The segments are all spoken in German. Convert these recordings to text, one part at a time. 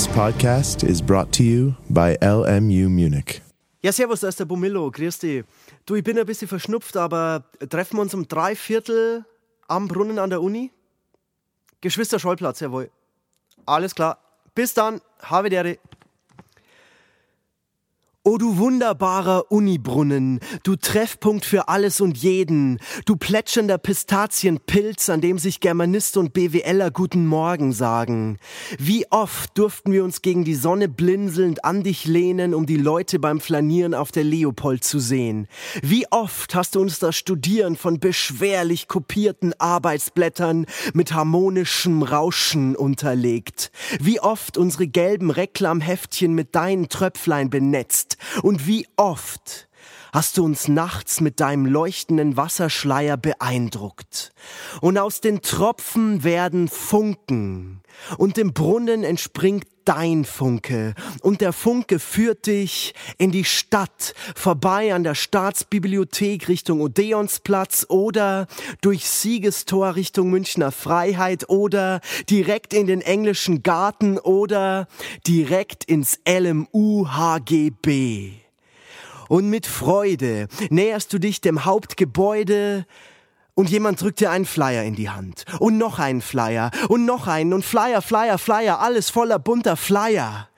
This podcast is brought to you by LMU Munich. Ja, servus, da ist der Bumillo. Grüß dich. Du, ich bin ein bisschen verschnupft, aber treffen wir uns um drei Viertel am Brunnen an der Uni? Geschwister Schollplatz, jawohl. Alles klar. Bis dann. Habe dere. O du wunderbarer Unibrunnen, du Treffpunkt für alles und jeden, du plätschernder Pistazienpilz, an dem sich Germanist und BWLer guten Morgen sagen. Wie oft durften wir uns gegen die Sonne blinzelnd an dich lehnen, um die Leute beim Flanieren auf der Leopold zu sehen. Wie oft hast du uns das Studieren von beschwerlich kopierten Arbeitsblättern mit harmonischem Rauschen unterlegt. Wie oft unsere gelben Reklamheftchen mit deinen Tröpflein benetzt und wie oft hast du uns nachts mit deinem leuchtenden Wasserschleier beeindruckt. Und aus den Tropfen werden Funken, und dem Brunnen entspringt dein Funke, und der Funke führt dich in die Stadt, vorbei an der Staatsbibliothek Richtung Odeonsplatz oder durch Siegestor Richtung Münchner Freiheit oder direkt in den englischen Garten oder direkt ins LMU HGB und mit Freude näherst du dich dem Hauptgebäude und jemand drückt dir einen Flyer in die Hand und noch einen Flyer und noch einen und Flyer, Flyer, Flyer, alles voller bunter Flyer.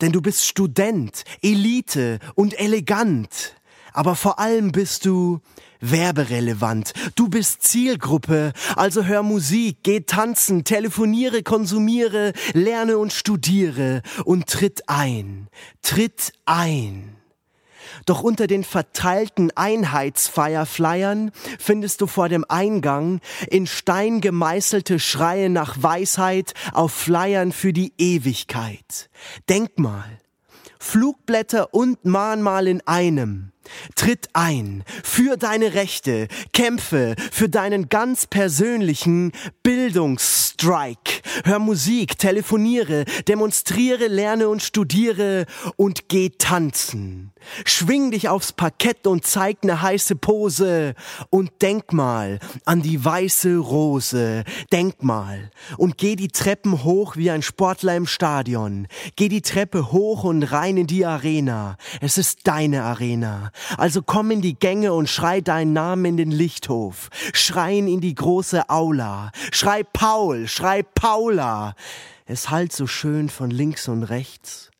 Denn du bist Student, Elite und elegant. Aber vor allem bist du werberelevant. Du bist Zielgruppe, also hör Musik, geh tanzen, telefoniere, konsumiere, lerne und studiere und tritt ein. Tritt ein. Doch unter den verteilten Einheitsfeierflyern findest du vor dem Eingang in Stein gemeißelte Schreie nach Weisheit auf Flyern für die Ewigkeit. Denk mal. Flugblätter und Mahnmal in einem. Tritt ein für deine Rechte, kämpfe für deinen ganz persönlichen Bildungsstrike. Hör Musik, telefoniere, demonstriere, lerne und studiere und geh tanzen. Schwing dich aufs Parkett und zeig ne heiße Pose und denk mal an die weiße Rose. Denk mal und geh die Treppen hoch wie ein Sportler im Stadion. Geh die Treppe hoch und rein in die Arena. Es ist deine Arena. Also komm in die Gänge und schrei deinen Namen in den Lichthof. Schreien in die große Aula. Schrei Paul, schrei Paula. Es hallt so schön von links und rechts.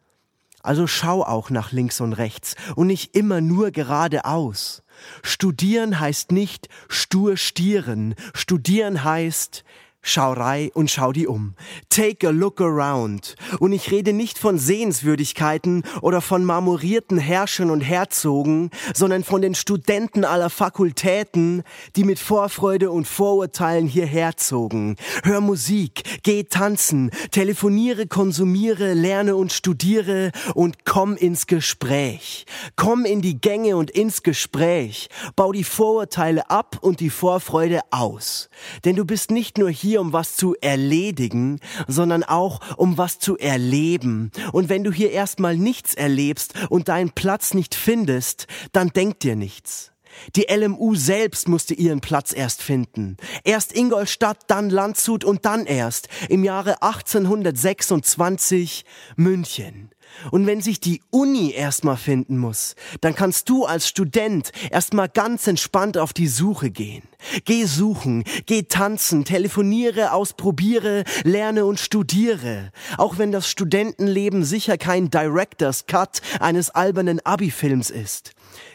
Also schau auch nach links und rechts und nicht immer nur geradeaus. Studieren heißt nicht stur stieren. Studieren heißt Schau rei und schau die um. Take a look around. Und ich rede nicht von Sehenswürdigkeiten oder von marmorierten Herrschern und Herzogen, sondern von den Studenten aller Fakultäten, die mit Vorfreude und Vorurteilen hierher zogen. Hör Musik, geh tanzen, telefoniere, konsumiere, lerne und studiere und komm ins Gespräch. Komm in die Gänge und ins Gespräch. Bau die Vorurteile ab und die Vorfreude aus. Denn du bist nicht nur hier, hier, um was zu erledigen, sondern auch um was zu erleben. Und wenn du hier erstmal nichts erlebst und deinen Platz nicht findest, dann denk dir nichts. Die LMU selbst musste ihren Platz erst finden. Erst Ingolstadt, dann Landshut und dann erst im Jahre 1826 München. Und wenn sich die Uni erstmal finden muss, dann kannst du als Student erstmal ganz entspannt auf die Suche gehen. Geh suchen, geh tanzen, telefoniere, ausprobiere, lerne und studiere. Auch wenn das Studentenleben sicher kein Director's Cut eines albernen Abi-Films ist.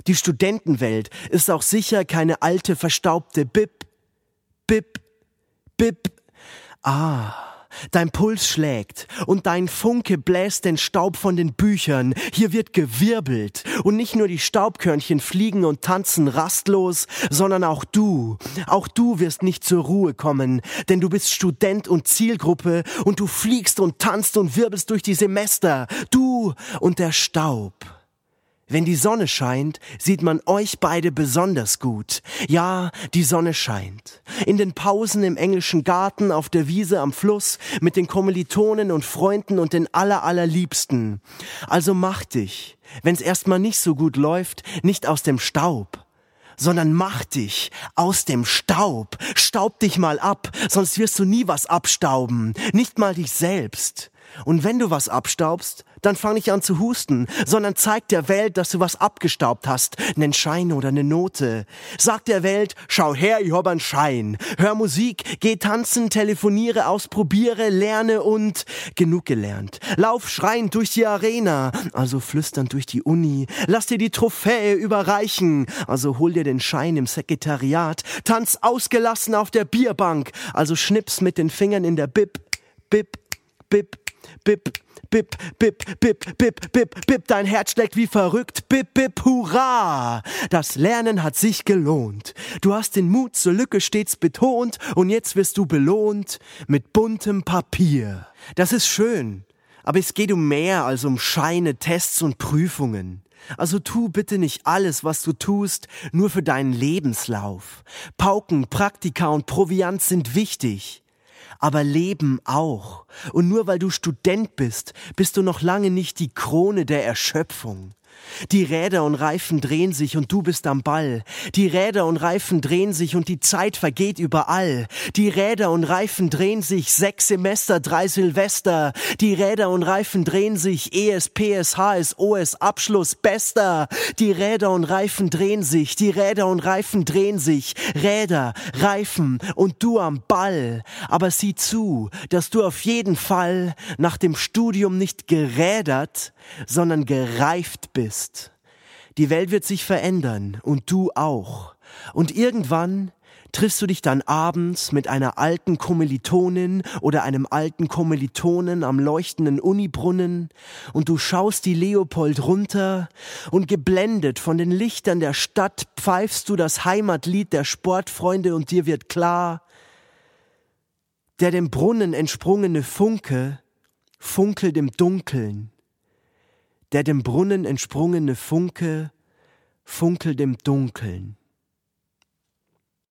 Die Studentenwelt ist auch sicher keine alte verstaubte Bip, Bip, Bip. Ah. Dein Puls schlägt und dein Funke bläst den Staub von den Büchern. Hier wird gewirbelt und nicht nur die Staubkörnchen fliegen und tanzen rastlos, sondern auch du. Auch du wirst nicht zur Ruhe kommen, denn du bist Student und Zielgruppe und du fliegst und tanzt und wirbelst durch die Semester. Du und der Staub. Wenn die Sonne scheint, sieht man euch beide besonders gut. Ja, die Sonne scheint. In den Pausen im englischen Garten, auf der Wiese am Fluss, mit den Kommilitonen und Freunden und den aller allerliebsten. Also mach dich, wenn's erstmal nicht so gut läuft, nicht aus dem Staub sondern mach dich aus dem Staub. Staub dich mal ab, sonst wirst du nie was abstauben, nicht mal dich selbst. Und wenn du was abstaubst, dann fang nicht an zu husten, sondern zeig der Welt, dass du was abgestaubt hast, nen Schein oder ne Note. Sag der Welt, schau her, ich hab einen Schein. Hör Musik, geh tanzen, telefoniere, ausprobiere, lerne und genug gelernt. Lauf schreiend durch die Arena, also flüsternd durch die Uni. Lass dir die Trophäe überreichen, also hol dir den Schein im Sekretariat. Tanz ausgelassen auf der Bierbank, also schnips mit den Fingern in der Bib, Bib, Bib, Bip, Bip, Bip, Bip, Bip, Bip, Bip, dein Herz schlägt wie verrückt. Bip, Bip, hurra! Das Lernen hat sich gelohnt. Du hast den Mut zur Lücke stets betont und jetzt wirst du belohnt mit buntem Papier. Das ist schön, aber es geht um mehr als um Scheine, Tests und Prüfungen. Also tu bitte nicht alles, was du tust, nur für deinen Lebenslauf. Pauken, Praktika und Proviant sind wichtig aber Leben auch. Und nur weil du Student bist, bist du noch lange nicht die Krone der Erschöpfung. Die Räder und Reifen drehen sich und du bist am Ball. Die Räder und Reifen drehen sich und die Zeit vergeht überall. Die Räder und Reifen drehen sich sechs Semester, drei Silvester. Die Räder und Reifen drehen sich ES, PS, HS, OS, Abschluss, bester. Die Räder und Reifen drehen sich, die Räder und Reifen drehen sich. Räder, Reifen und du am Ball. Aber sieh zu, dass du auf jeden Fall nach dem Studium nicht gerädert, sondern gereift bist. Die Welt wird sich verändern und du auch. Und irgendwann triffst du dich dann abends mit einer alten Kommilitonin oder einem alten Kommilitonen am leuchtenden Unibrunnen und du schaust die Leopold runter und geblendet von den Lichtern der Stadt pfeifst du das Heimatlied der Sportfreunde und dir wird klar, der dem Brunnen entsprungene Funke funkelt im Dunkeln der dem Brunnen entsprungene Funke funkelt im Dunkeln.